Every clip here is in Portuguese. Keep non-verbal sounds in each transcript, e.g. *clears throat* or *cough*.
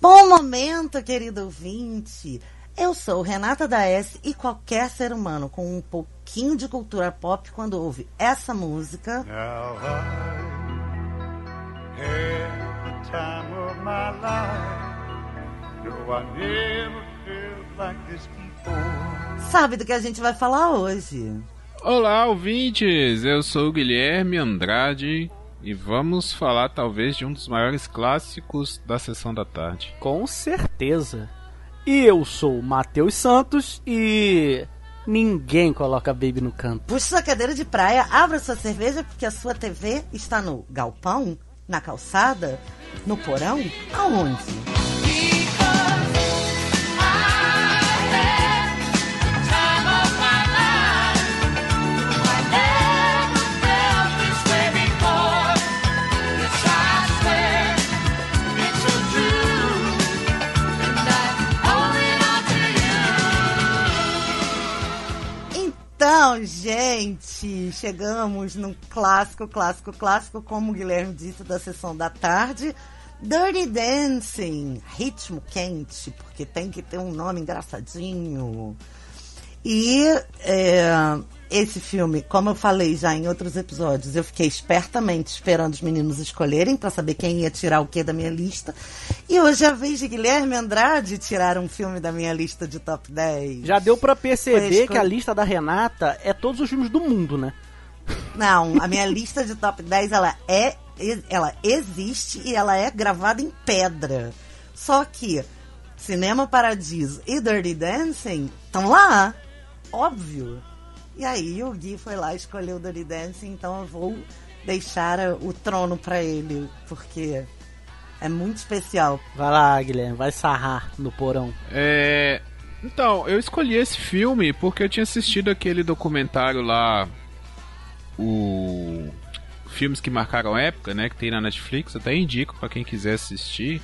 Bom momento, querido ouvinte. Eu sou Renata da S e qualquer ser humano com um pouquinho de cultura pop quando ouve essa música. Sabe do que a gente vai falar hoje? Olá, ouvintes! Eu sou o Guilherme Andrade e vamos falar talvez de um dos maiores clássicos da sessão da tarde. Com certeza. E eu sou o Matheus Santos e ninguém coloca Baby no canto. Puxe sua cadeira de praia, abra sua cerveja porque a sua TV está no galpão, na calçada, no porão, aonde? Então, gente, chegamos num clássico, clássico, clássico, como o Guilherme disse, da sessão da tarde. Dirty Dancing, ritmo quente, porque tem que ter um nome engraçadinho. E é, esse filme, como eu falei já em outros episódios, eu fiquei espertamente esperando os meninos escolherem para saber quem ia tirar o que da minha lista. E hoje é a vez de Guilherme Andrade tirar um filme da minha lista de top 10. Já deu pra Foi perceber que a lista da Renata é todos os filmes do mundo, né? Não, a minha lista de top 10 ela é ela existe e ela é gravada em pedra. Só que Cinema Paradiso e Dirty Dancing estão lá, óbvio. E aí o Gui foi lá e escolheu Dirty Dancing, então eu vou deixar o trono pra ele, porque é muito especial. Vai lá, Guilherme, vai sarrar no porão. É. Então, eu escolhi esse filme porque eu tinha assistido aquele documentário lá. O. Filmes que marcaram época, né? Que tem na Netflix. Até indico pra quem quiser assistir.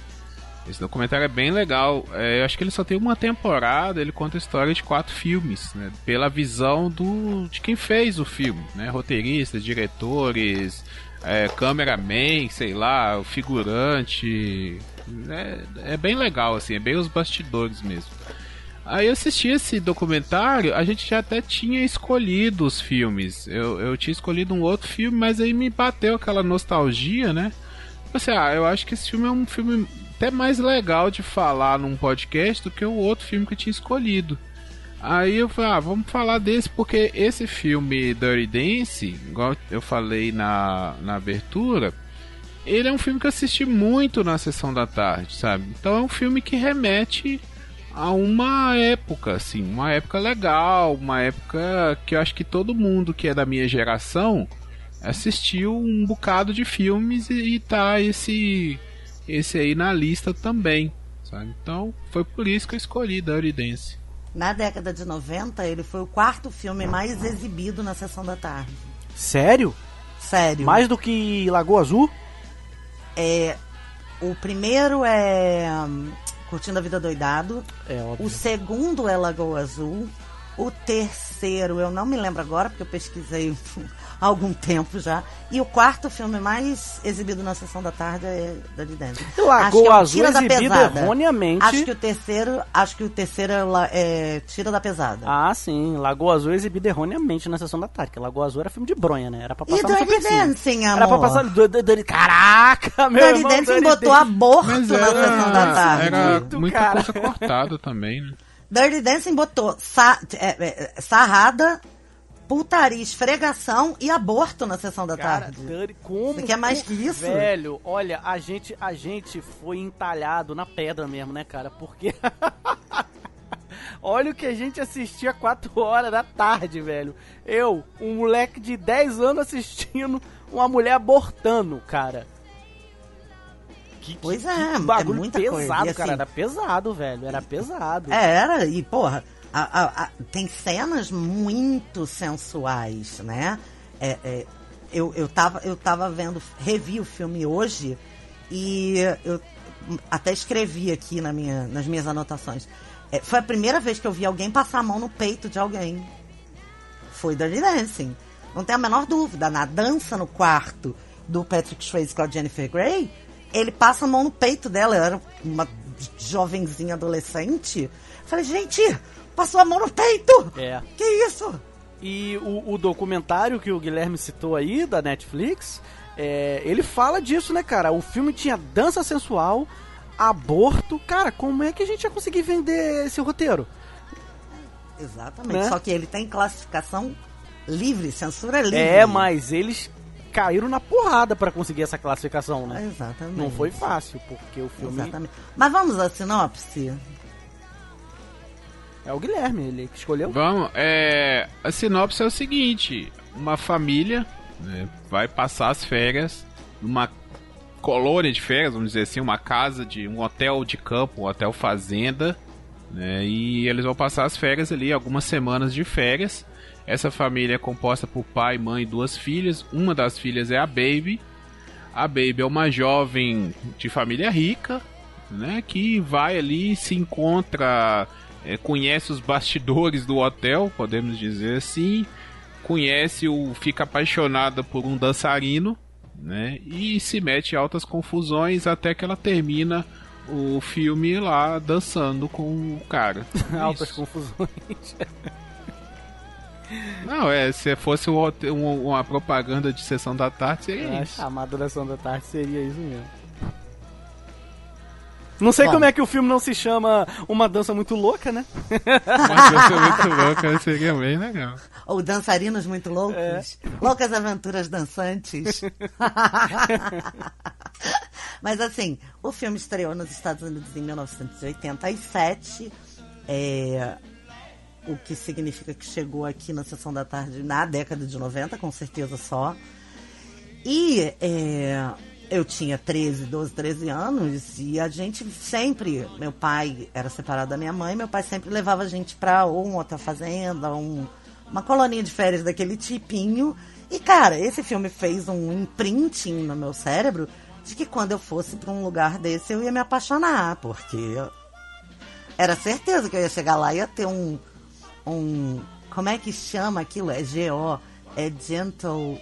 Esse documentário é bem legal. É, eu acho que ele só tem uma temporada. Ele conta a história de quatro filmes, né? Pela visão do de quem fez o filme, né? Roteiristas, diretores, é, cameraman, sei lá, o figurante. É, é bem legal, assim, é bem os bastidores mesmo. Aí eu assisti esse documentário, a gente já até tinha escolhido os filmes. Eu, eu tinha escolhido um outro filme, mas aí me bateu aquela nostalgia, né? Assim, ah, eu acho que esse filme é um filme até mais legal de falar num podcast do que o outro filme que eu tinha escolhido. Aí eu falei, ah, vamos falar desse, porque esse filme Dirty Dance, igual eu falei na, na abertura, ele é um filme que eu assisti muito na sessão da tarde, sabe? Então é um filme que remete a uma época, assim, uma época legal, uma época que eu acho que todo mundo que é da minha geração assistiu um bocado de filmes e, e tá esse esse aí na lista também, sabe? Então foi por isso que eu escolhi Dirty Dance. Na década de 90, ele foi o quarto filme mais exibido na sessão da tarde. Sério? Sério. Mais do que Lagoa Azul? É, o primeiro é hum, Curtindo a Vida Doidado. É óbvio. O segundo é Lagoa Azul. O terceiro, eu não me lembro agora, porque eu pesquisei *laughs* há algum tempo já. E o quarto filme mais exibido na sessão da tarde é Dirty Dancing. Lagoa Acho que é o Azul Tira da exibido Pesada. erroneamente. Acho que o terceiro, acho que o terceiro é, é Tira da Pesada. Ah, sim. Lagoa Azul exibido erroneamente na sessão da tarde. Porque Lagoa Azul era filme de bronha, né? Era pra e passar no Dirty. Dancing, amor. Era pra passar... do- do- do- Caraca, meu Dirty irmão. Dancing Dirty botou Dancing. aborto Mas na sessão da tarde. era Muito, muita cara. coisa cortada também, né? Dirty Dancing botou sa é, é, sarrada, putaria, esfregação e aborto na sessão da Cara, tarde. Dirty, como... Você quer mais que isso? Velho, olha, a gente, a gente foi entalhado na pedra mesmo, né, cara? Porque... *laughs* Olha o que a gente assistia 4 horas da tarde, velho. Eu, um moleque de 10 anos assistindo uma mulher abortando, cara. Que, que- Pois é, que é bagulho muita pesado, coisa. Cara. assim, Era pesado, velho. Era pesado. Era, e porra, a- a- a- tem cenas muito sensuais, né? É, é, eu, eu, tava, eu tava vendo, revi o filme hoje e eu até escrevi aqui na minha, nas minhas anotações. É, foi a primeira vez que eu vi alguém passar a mão no peito de alguém. Foi Dirty Dancing. Não tem a menor dúvida. Na dança no quarto do Patrick Swayze com a Jennifer Grey, ele passa a mão no peito dela. Era uma jovenzinha adolescente. Falei, gente, passou a mão no peito! É. Que isso? E o, o documentário que o Guilherme citou aí, da Netflix, é, ele fala disso, né, cara? O filme tinha dança sensual, aborto. Cara, como é que a gente ia conseguir vender esse roteiro? Exatamente. Né? Só que ele tem classificação livre, censura livre. É, mas eles caíram na porrada pra conseguir essa classificação, né? Exatamente. Não foi fácil, porque o filme Exatamente. Mas vamos à sinopse? é o Guilherme, ele que escolheu. Vamos, é. A sinopse é o seguinte: uma família né, vai passar as férias numa colônia de férias, vamos dizer assim, uma casa de um hotel de campo, um hotel fazenda, né? E eles vão passar as férias ali, algumas semanas de férias. Essa família é composta por pai, mãe e duas filhas. Uma das filhas é a Baby. A Baby é uma jovem de família rica, né? Que vai ali se encontra, é, conhece os bastidores do hotel, podemos dizer assim. Conhece o, fica apaixonada por um dançarino, né? E se mete em altas confusões até que ela termina o filme lá dançando com o cara. *laughs* Altas confusões. *laughs* Não, é, se fosse um um- uma propaganda de sessão da tarde, seria A isso. chamada da da tarde seria isso mesmo. Não sei Bom. como é que o filme não se chama Uma Dança Muito Louca, né? Uma coisa muito louca seria bem legal. Ou dançarinos muito loucos. É. Loucas aventuras dançantes. *laughs* Mas assim, o filme estreou nos Estados Unidos em 1987. É, o que significa que chegou aqui na sessão da tarde na década de 90, com certeza só. E é, eu tinha 13, 12, 13 anos e a gente sempre, meu pai era separado da minha mãe, meu pai sempre levava a gente pra ou um hotel fazenda, um, uma colonia de férias daquele tipinho. E cara, esse filme fez um imprinting no meu cérebro de que quando eu fosse pra um lugar desse eu ia me apaixonar, porque era certeza que eu ia chegar lá e ia ter um um como é que chama aquilo? É GO, é gentle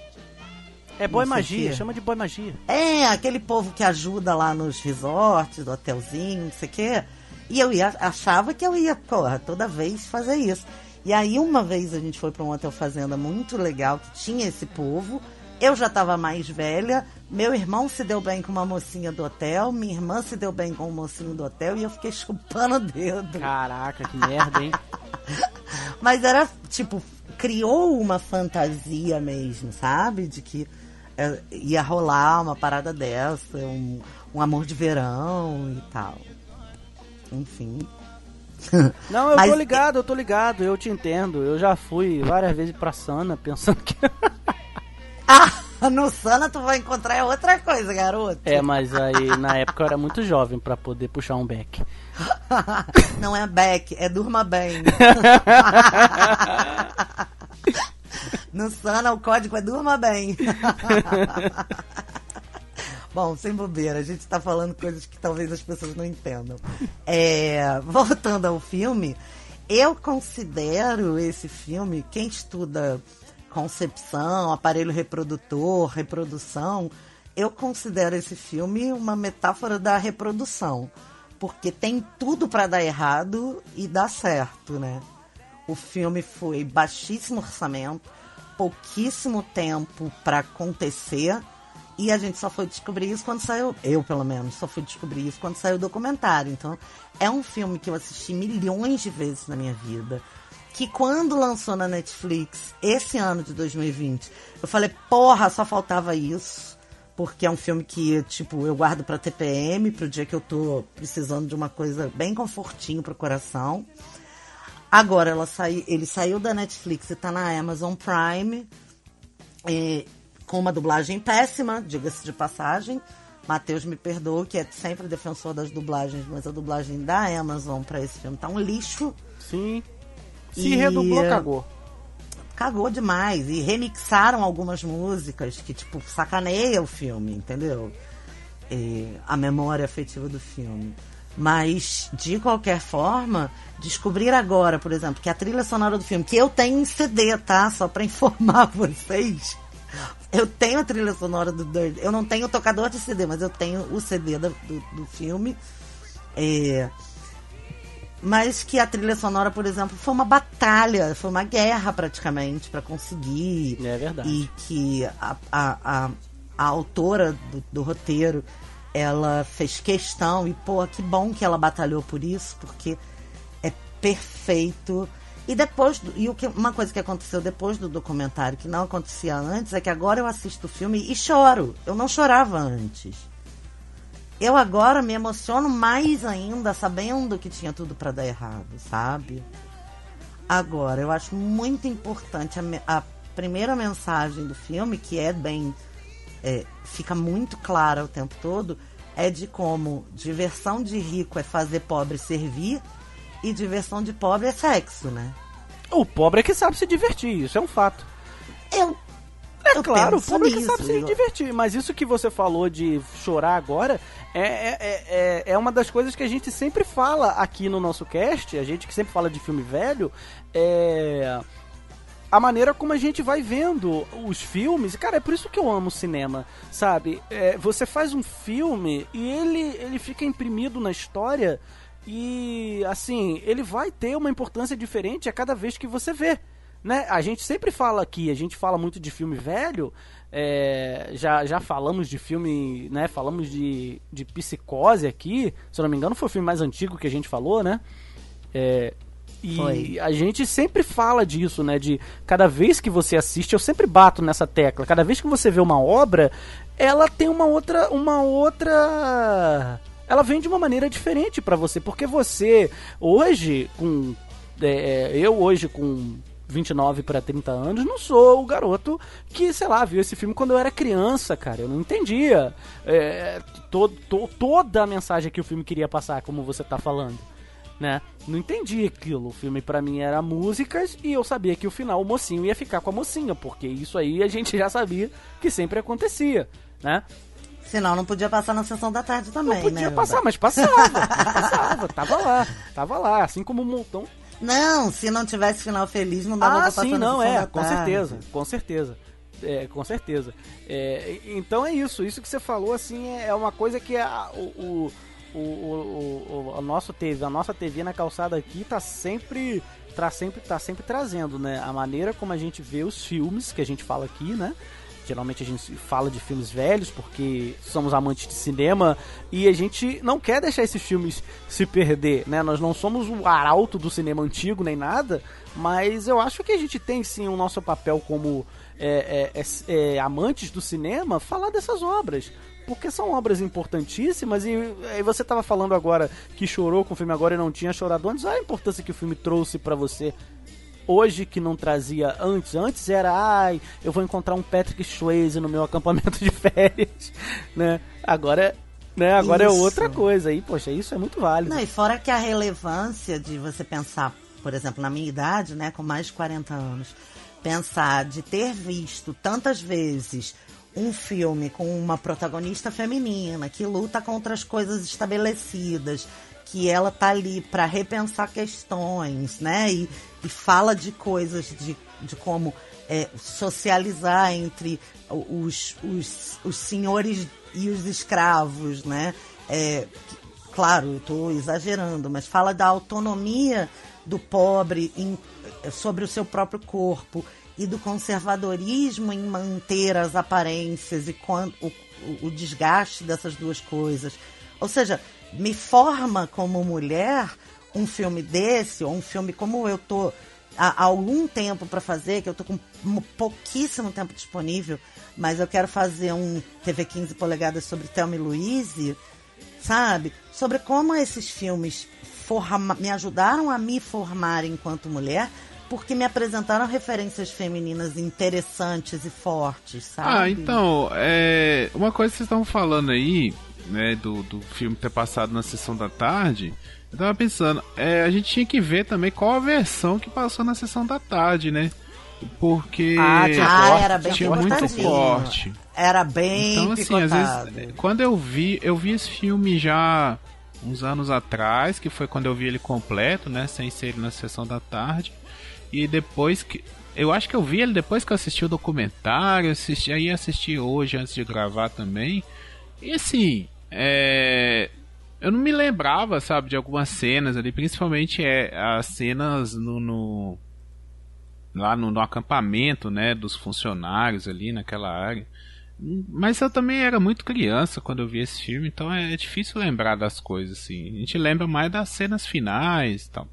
É o magia, chama de boa magia. é, aquele povo que ajuda lá nos resorts, do hotelzinho, não sei o quê. E eu ia, achava que eu ia, porra, toda vez fazer isso. E aí, uma vez a gente foi para um hotel fazenda muito legal, que tinha esse povo. Eu já estava mais velha, meu irmão se deu bem com uma mocinha do hotel, minha irmã se deu bem com um mocinho do hotel e eu fiquei *laughs* chupando o dedo. Caraca, que merda, hein? *laughs* Mas era, tipo, criou uma fantasia mesmo, sabe? De que é, ia rolar uma parada dessa, um, um amor de verão e tal. Enfim. *laughs* Não, eu Mas- tô ligado, eu tô ligado, eu te entendo. Eu já fui várias vezes pra Sana pensando que. Ah, no Sana tu vai encontrar outra coisa, garoto. É, mas aí na época eu era muito jovem pra poder puxar um beck. *laughs* Não é back, é durma bem. *laughs* no Sana o código é durma bem. *laughs* Bom, sem bobeira, a gente tá falando coisas que talvez as pessoas não entendam. É, voltando ao filme, eu considero esse filme, quem estuda concepção, aparelho reprodutor, reprodução, eu considero esse filme uma metáfora da reprodução. Porque tem tudo para dar errado e dar certo, né? O filme foi baixíssimo orçamento, pouquíssimo tempo para acontecer. E a gente só foi descobrir isso quando saiu. Eu, pelo menos, só fui descobrir isso quando saiu o documentário. Então, é um filme que eu assisti milhões de vezes na minha vida. Que quando lançou na Netflix, esse ano de 2020, eu falei, porra, só faltava isso. Porque é um filme que, tipo, eu guardo pra TPM, pro dia que eu tô precisando de uma coisa bem confortinho pro coração. Agora ela sai, ele saiu da Netflix e tá na Amazon Prime. é, com uma dublagem péssima, diga-se de passagem. Matheus me perdoa, que é sempre defensor das dublagens, mas a dublagem da Amazon pra esse filme tá um lixo. Sim. Se E- redublou, cagou. Cagou demais. E remixaram algumas músicas que, tipo, sacaneia o filme, entendeu? É, a memória afetiva do filme. Mas, de qualquer forma, descobrir agora, por exemplo, que a trilha sonora do filme, que eu tenho em CD, tá? Só pra informar *laughs* vocês. Eu tenho a trilha sonora do Dirt. Eu não tenho o tocador de CD, mas eu tenho o CD do, do, do filme. É, mas que a trilha sonora, por exemplo, foi uma batalha, foi uma guerra praticamente para conseguir. É verdade. E que a, a, a, a autora do, do roteiro ela fez questão, e pô, que bom que ela batalhou por isso, porque é perfeito. E depois, do- e o que, uma coisa que aconteceu depois do documentário, que não acontecia antes, é que agora eu assisto o filme e choro. Eu não chorava antes. Eu agora me emociono mais ainda sabendo que tinha tudo para dar errado, sabe? Agora, eu acho muito importante a, a primeira mensagem do filme, que é bem. é, fica muito clara o tempo todo, é de como diversão de rico é fazer pobre servir e diversão de pobre é sexo, né? O pobre é que sabe se divertir, isso é um fato. Eu. É eu claro, o nisso, sabe se eu- divertir. Mas isso que você falou de chorar agora é, é, é, é- é uma das coisas que a gente sempre fala aqui no nosso cast. A gente que sempre fala de filme velho. É. A maneira como a gente vai vendo os filmes. Cara, é por isso que eu amo cinema, sabe? É, você faz um filme e ele, ele fica imprimido na história. E, assim, ele vai ter uma importância diferente a cada vez que você vê né? A gente sempre fala aqui, a gente fala muito de filme velho, é, já, já falamos de filme, né? Falamos de, de psicose aqui, se eu não me engano foi o filme mais antigo que a gente falou, né? É, e Foi. a gente sempre fala disso, né? De cada vez que você assiste, eu sempre bato nessa tecla. Cada vez que você vê uma obra, ela tem uma outra, uma outra, ela vem de uma maneira diferente pra você, porque você hoje com é, eu hoje com 29 para 30 anos não sou o garoto que, sei lá, viu esse filme quando eu era criança, cara. Eu não entendia é, to, to- toda a mensagem que o filme queria passar, como você tá falando. Né? Não entendi aquilo. O filme pra mim era músicas e eu sabia que o final o mocinho ia ficar com a mocinha, porque isso aí a gente já sabia que sempre acontecia, né? Senão não podia passar na sessão da tarde também, Não podia né? passar, mas passava, mas passava, tava lá, tava lá, assim como um montão Não, se não tivesse final feliz, não dava Ah, pra passar sim, não, é, com certeza, com certeza. É, com certeza. É, então é isso, isso que você falou, assim, é é uma coisa que a, o, o, o, o, o, nosso TV, a nossa TV na calçada aqui tá sempre, tá sempre, tá sempre trazendo, né? A maneira como a gente vê os filmes que a gente fala aqui, né? Geralmente a gente fala de filmes velhos porque somos amantes de cinema e a gente não quer deixar esses filmes se perder, né? Nós não somos o arauto do cinema antigo nem nada, mas eu acho que a gente tem sim o nosso papel como é, é, é, é, amantes do cinema falar dessas obras. Porque são obras importantíssimas e aí você tava falando agora que chorou com o filme agora e não tinha chorado antes. Olha a importância que o filme trouxe pra você hoje que não trazia antes. Antes era, ai, eu vou encontrar um Patrick Swayze no meu acampamento de *laughs* férias, né? Agora, né? Agora é Isso. outra coisa aí, poxa, isso é muito válido. Não, e fora que a relevância de você pensar, por exemplo, na minha idade, né, com mais de 40 anos, pensar de ter visto tantas vezes um filme com uma protagonista feminina que luta contra as coisas estabelecidas, que ela tá ali para repensar questões, né? E, e fala de coisas de, de como é, socializar entre os, os, os senhores e os escravos, né? É, claro, eu estou exagerando, mas fala da autonomia do pobre em- sobre o seu próprio corpo e do conservadorismo em manter as aparências e quan- o, o- o desgaste dessas duas coisas. Ou seja, me forma como mulher um filme desse, ou um filme como eu tô há, algum tempo para fazer, que eu tô com pouquíssimo tempo disponível, mas eu quero fazer um TV 15 polegadas sobre Thelma e Louise, sabe? Sobre como esses filmes forma- me ajudaram a me formar enquanto mulher, porque me apresentaram referências femininas interessantes e fortes, sabe? Ah, então, é, uma coisa que vocês estavam falando aí, né, do, do filme ter passado na sessão da tarde, eu tava pensando, é, a gente tinha que ver também qual a versão que passou na sessão da tarde, né? Porque Ah, tinha Ah, corte, era bem tinha muito corte. Era bem Então, assim, às vezes, quando eu vi, eu vi esse filme já uns anos atrás, que foi quando eu vi ele completo, né, sem ser ele na sessão da tarde. E depois que eu acho que eu vi ele depois que eu assisti o documentário, assisti, aí assisti hoje antes de gravar também. E assim, é eu não me lembrava, sabe, de algumas cenas ali, principalmente é, as cenas no, no lá no, no, acampamento, né, dos funcionários ali naquela área. Mas eu também era muito criança quando eu vi esse filme, então é, é difícil lembrar das coisas assim. A gente lembra mais das cenas finais, tal.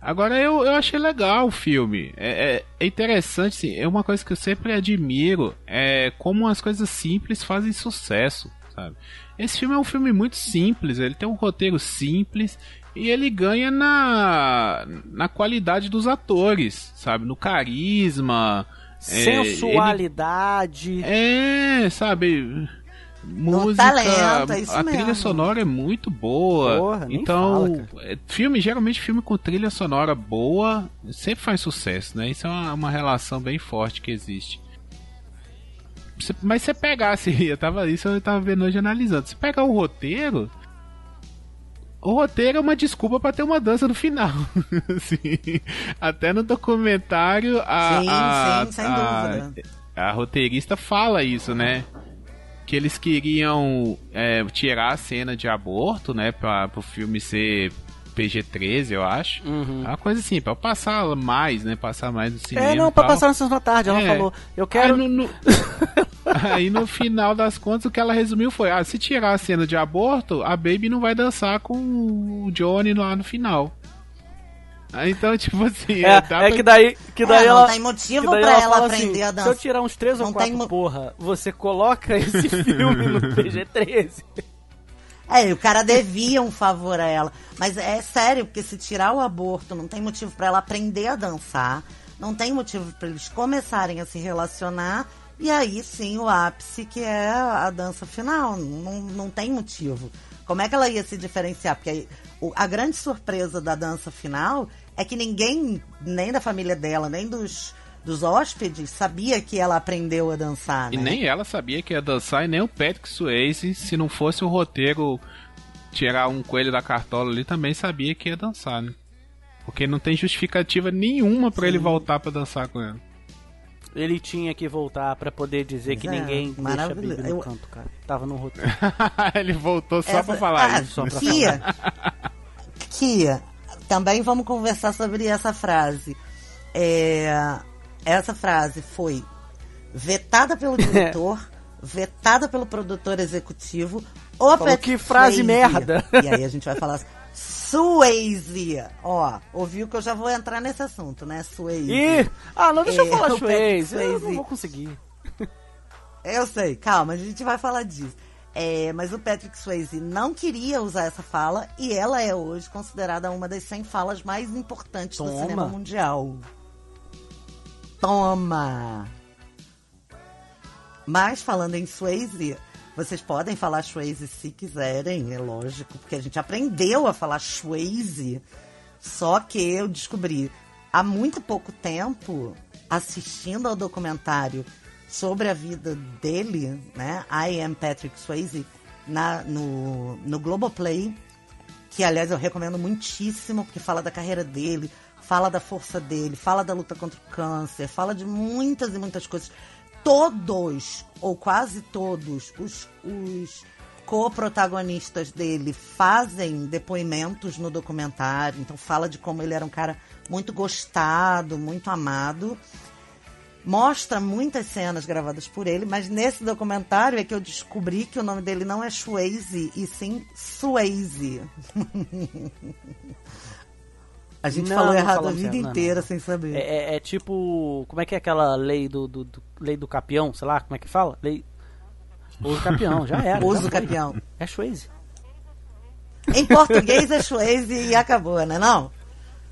Agora eu, eu achei legal o filme. É, é, é interessante, sim. É uma coisa que eu sempre admiro. É como as coisas simples fazem sucesso, sabe? Esse filme é um filme muito simples. Ele tem um roteiro simples e ele ganha na na qualidade dos atores, sabe? No carisma, sensualidade. É, ele... é sabe? música, talento, é a mesmo. trilha sonora é muito boa. Porra, então, fala, é, filme, geralmente filme com trilha sonora boa sempre faz sucesso, né? Isso é uma, uma relação bem forte que existe. Mas você pegasse, *laughs* eu tava isso eu tava vendo hoje analisando. Se pegar o roteiro, o roteiro é uma desculpa para ter uma dança no final. *laughs* assim, até no documentário a, sim, a, sim, sem a, dúvida. A, a roteirista fala isso, né? que eles queriam é, tirar a cena de aborto, né, para o filme ser PG-13, eu acho. Uhum. Uma coisa assim, pra passar mais, né? Passar mais no cinema. É, não, pra passar na sessão da tarde. Ela é. falou, eu quero. Aí no, no... *laughs* Aí no, final das contas, o que ela resumiu foi: ah, se tirar a cena de aborto, a Baby não vai dançar com o Johnny lá no final. Então, *laughs* tipo assim. É, é que daí, que daí é, ela. Não tem motivo pra ela, ela aprender assim, a dançar. Se eu tirar uns 3 ou 4, tem... porra, você coloca esse *laughs* filme no PG-13. É, o cara devia um favor a ela. Mas é sério, porque se tirar o aborto, não tem motivo para ela aprender a dançar. Não tem motivo para eles começarem a se relacionar. E aí sim o ápice, que é a dança final. Não, não tem motivo. Como é que ela ia se diferenciar? Porque aí, a grande surpresa da dança final é que ninguém, nem da família dela, nem dos, dos hóspedes, sabia que ela aprendeu a dançar. Né? E nem ela sabia que ia dançar, e nem o Patrick Swayze, se não fosse o roteiro tirar um coelho da cartola ali, também sabia que ia dançar, né? Porque não tem justificativa nenhuma para ele voltar para dançar com ela. Ele tinha que voltar para poder dizer que é, ninguém deixa a Baby no canto, cara. Tava no roteiro. *laughs* ele voltou só Essa... pra falar ah, isso. Só pra Kia, falar. Kia, também vamos conversar sobre essa frase. É, essa frase foi vetada pelo diretor, *laughs* vetada pelo produtor executivo. O Falou, que frase Swayze. merda! *laughs* E aí a gente vai falar Swayze. Ó, ouviu que eu já vou entrar nesse assunto, né? Swayze. Ih! Ah, não, deixa é, eu falar Swayze. Eu não vou conseguir. Eu sei, calma, a gente vai falar disso. É, mas o Patrick Swayze não queria usar essa fala e ela é hoje considerada uma das 100 falas mais importantes Toma. do cinema mundial. Toma! Mas falando em Swayze, vocês podem falar Swayze se quiserem, é lógico, porque a gente aprendeu a falar Swayze. Só que eu descobri há muito pouco tempo, assistindo ao documentário sobre a vida dele, né? I Am Patrick Swayze, na, no, no Globoplay, que aliás eu recomendo muitíssimo, porque fala da carreira dele, fala da força dele, fala da luta contra o câncer, fala de muitas e muitas coisas. Todos, ou quase todos, os, os co-protagonistas dele fazem depoimentos no documentário, então fala de como ele era um cara muito gostado, muito amado mostra muitas cenas gravadas por ele, mas nesse documentário é que eu descobri que o nome dele não é Swayze, e sim Swayze. *laughs* a gente não, falou não errado a vida inteira não. sem saber. É, é, é, tipo. Como é que é aquela lei do, do, do, lei do capião? Sei lá, como é que fala? Lei. Uso capião, já era. Uso capião. É Swayze. Em português é Swayze e acabou, né? Não?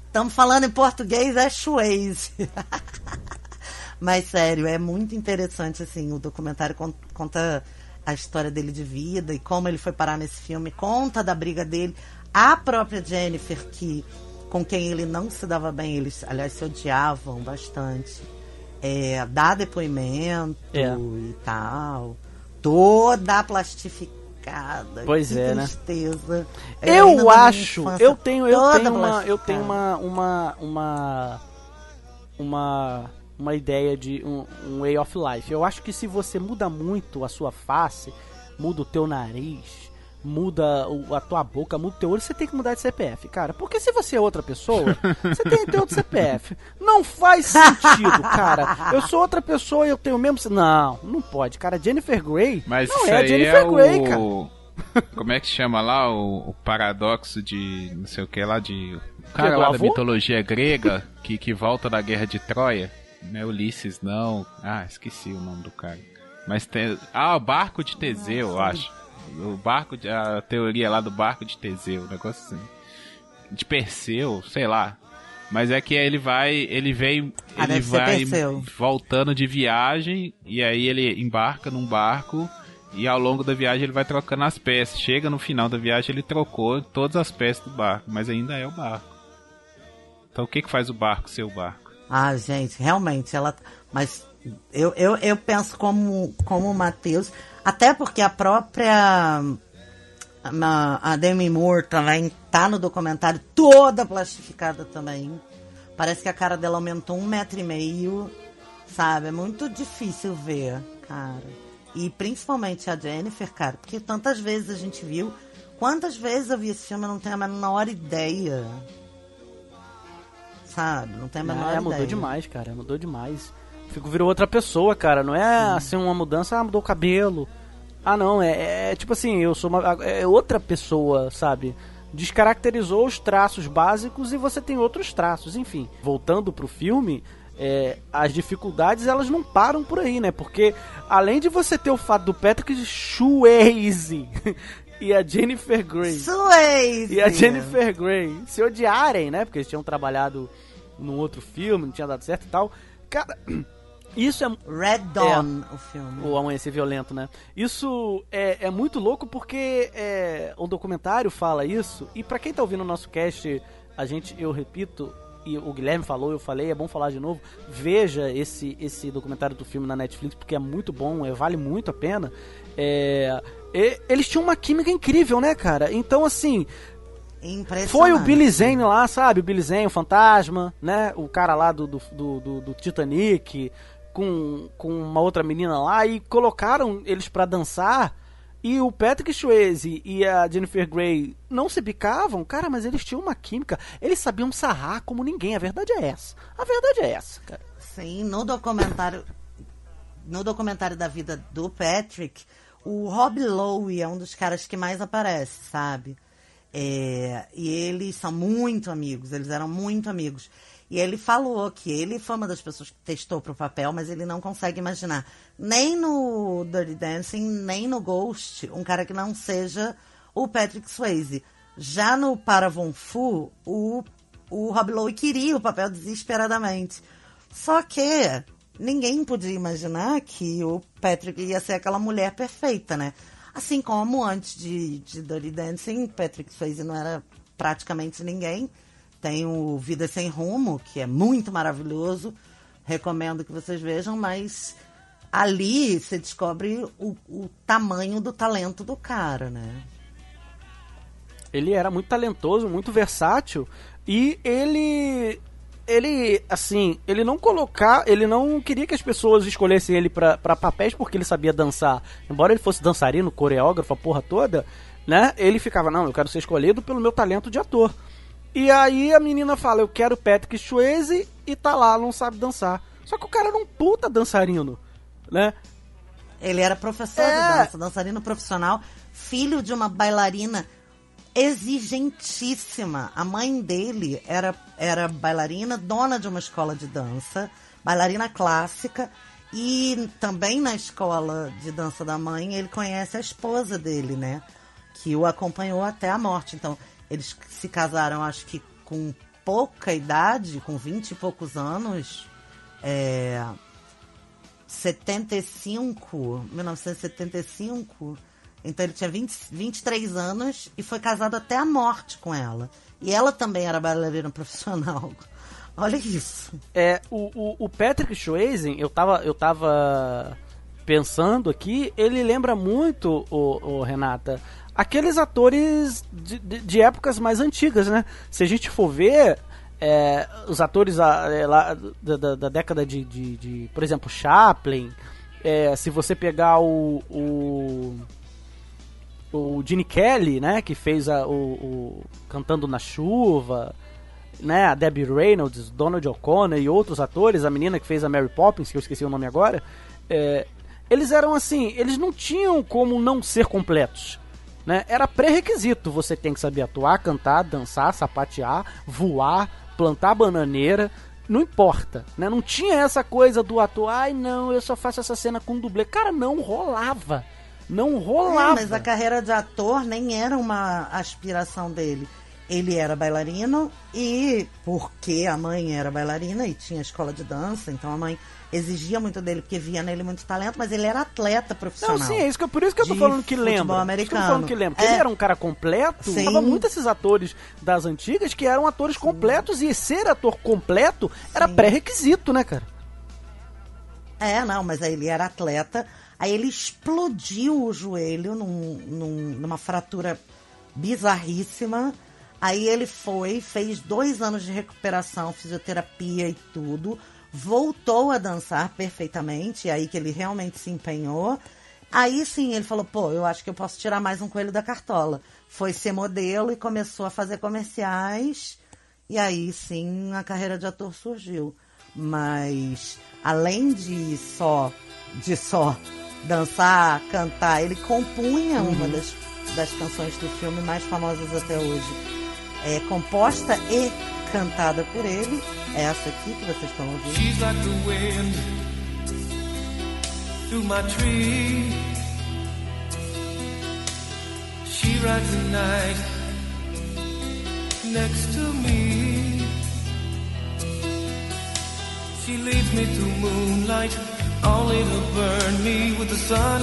Estamos falando em português, é Swayze. *laughs* Mas sério, é muito interessante assim, o documentário conta a história dele de vida e como ele foi parar nesse filme, conta da briga dele, a própria Jennifer que com quem ele não se dava bem, eles aliás se odiavam bastante. É, dá depoimento é. e tal. Toda plastificada. Pois que é, né? tristeza. né? Eu acho, eu tenho, eu tenho uma, eu tenho uma, uma, uma, uma uma ideia de um, um way of life. Eu acho que se você muda muito a sua face, muda o teu nariz, muda o- a tua boca, muda o teu olho, você tem que mudar de CPF, cara. Porque se você é outra pessoa, você tem que ter outro CPF. Não faz sentido, cara. Eu sou outra pessoa e eu tenho o mesmo. Não, não pode, cara. Jennifer Grey Mas não é Jennifer é Grey, cara. o. Como é que chama lá? O, o paradoxo de. não sei o que lá, de. O cara do lá da mitologia grega que, que volta da guerra de Troia. Não é Ulisses, não. Ah, esqueci o nome do cara. Mas tem. Ah, o barco de Teseu, eu acho. O barco de. A teoria lá do barco de Teseu, um negócio assim. De Perseu, sei lá. Mas é que ele vai. Ele vem. Ah, ele vai voltando de viagem. E aí ele embarca num barco. E ao longo da viagem ele vai trocando as peças. Chega no final da viagem ele trocou todas as peças do barco. Mas ainda é o barco. Então o que, que faz o barco ser o barco? Ah, gente, realmente, ela. Mas eu, eu, eu penso como, como o Matheus, até porque a própria. A, Demi Moore também tá no documentário toda plastificada também. Parece que a cara dela aumentou um metro e meio, sabe? É muito difícil ver, cara. E principalmente a Jennifer, cara, porque tantas vezes a gente viu. Quantas vezes eu vi esse filme, eu não tenho a menor ideia. Sabe? Não tenho a menor É, ideia. mudou demais, cara. Mudou demais. Fico, virou outra pessoa, cara. Não é assim uma mudança, ah, mudou o cabelo. Ah, não, é, é tipo assim, eu sou uma. É outra pessoa, sabe? Descaracterizou os traços básicos e você tem outros traços, enfim. Voltando pro filme, é, as dificuldades elas não param por aí, né? Porque além de você ter o fato do Patrick Swayze *laughs* e a Jennifer Grey Swayze! e a Jennifer Grey se odiarem, né? Porque eles tinham trabalhado num outro filme, não tinha dado certo e tal. Cara, *clears throat* isso é. Red Dawn, o filme. O Amanhecer Violento, né? Isso é, é muito louco porque é, o documentário fala isso. E pra quem tá ouvindo o nosso cast, a gente, eu repito, e o Guilherme falou, eu falei, é bom falar de novo. Veja esse, esse documentário do filme na Netflix, porque é muito bom, é, vale muito a pena. É, e- eles tinham uma química incrível, né, cara? Então, assim, foi o Billy Zane lá, sabe? O Billy Zane, o fantasma, né? O cara lá do, do, do- do Titanic, com, com uma outra menina lá, e colocaram eles pra dançar. E o Patrick Swayze e a Jennifer Grey não se bicavam, cara, mas eles tinham uma química. Eles sabiam sarrar como ninguém. A verdade é essa. A verdade é essa, cara. Sim, no documentário. No documentário da vida do Patrick, o Rob Lowe é um dos caras que mais aparece, sabe? É, e eles são muito amigos, eles eram muito amigos. E ele falou que ele foi uma das pessoas que testou pro papel, mas ele não consegue imaginar nem no Dirty Dancing, nem no Ghost, um cara que não seja o Patrick Swayze. Já no Paravon Fu, o, o Rob Lowe queria o papel desesperadamente. Só que ninguém podia imaginar que o Patrick ia ser aquela mulher perfeita, né? Assim como antes de, de Dirty Dancing, Patrick Swayze não era praticamente ninguém. Tem o Vida Sem Rumo, que é muito maravilhoso. Recomendo que vocês vejam, mas ali você descobre o, o tamanho do talento do cara, né? Ele era muito talentoso, muito versátil e ele ele assim, ele não colocar, ele não queria que as pessoas escolhessem ele pra papéis porque ele sabia dançar. Embora ele fosse dançarino, coreógrafo, a porra toda, né? Ele ficava, não, eu quero ser escolhido pelo meu talento de ator. E aí a menina fala, eu quero Patrick Swayze e tá lá, não sabe dançar. Só que o cara era um puta dançarino, né? Ele era professor É. de dança, dançarino profissional, filho de uma bailarina exigentíssima. A mãe dele era, era bailarina, dona de uma escola de dança, bailarina clássica. E também na escola de dança da mãe, ele conhece a esposa dele, né? Que o acompanhou até a morte. Então, eles se casaram, acho que com pouca idade, com 20 e poucos anos. É, 75, 1975. Então ele tinha 20, 23 anos e foi casado até a morte com ela. E ela também era bailarina profissional. *laughs* Olha isso. É, o, o, o Patrick Swayze, eu tava, eu tava pensando aqui, ele lembra muito, o, o Renata, aqueles atores de, de, de épocas mais antigas, né? Se a gente for ver, é, os atores ah, é, lá da, da, da década de, de, de, por exemplo, Chaplin, é, se você pegar o, o o Gene Kelly, né, que fez a, o, o Cantando na Chuva, né, a Debbie Reynolds, Donald O'Connor e outros atores, a menina que fez a Mary Poppins, que eu esqueci o nome agora, é, eles eram assim, eles não tinham como não ser completos. Né? Era pré-requisito, você tem que saber atuar, cantar, dançar, sapatear, voar, plantar bananeira, não importa, né? Não tinha essa coisa do ator, ai não, eu só faço essa cena com dublê. Cara, não rolava. Não rolava. É, mas a carreira de ator nem era uma aspiração dele. Ele era bailarino e porque a mãe era bailarina e tinha escola de dança, então a mãe exigia muito dele porque via nele muito talento, mas ele era atleta profissional. Não, sim, é isso que, por isso que eu tô falando que lembra. Americano. Que eu tô falando que lembra. É. Ele era um cara completo. Sim. Tava muito esses atores das antigas que eram atores completos e ser ator completo era pré-requisito, né, cara? É, não, mas aí ele era atleta. Aí ele explodiu o joelho num, num, numa fratura bizarríssima. Aí ele foi, fez dois anos de recuperação, fisioterapia e tudo. Voltou a dançar perfeitamente, aí que ele realmente se empenhou. Aí sim ele falou: pô, eu acho que eu posso tirar mais um coelho da cartola. Foi ser modelo e começou a fazer comerciais. E aí sim a carreira de ator surgiu. Mas além de só de só dançar, cantar, ele compunha uma das, das canções do filme mais famosas até hoje. É composta e cantada por ele. Essa aqui que vocês estão ouvindo. She's like the wind through my tree. She rides the night next to me. She leads me through moonlight, only to burn me with the sun.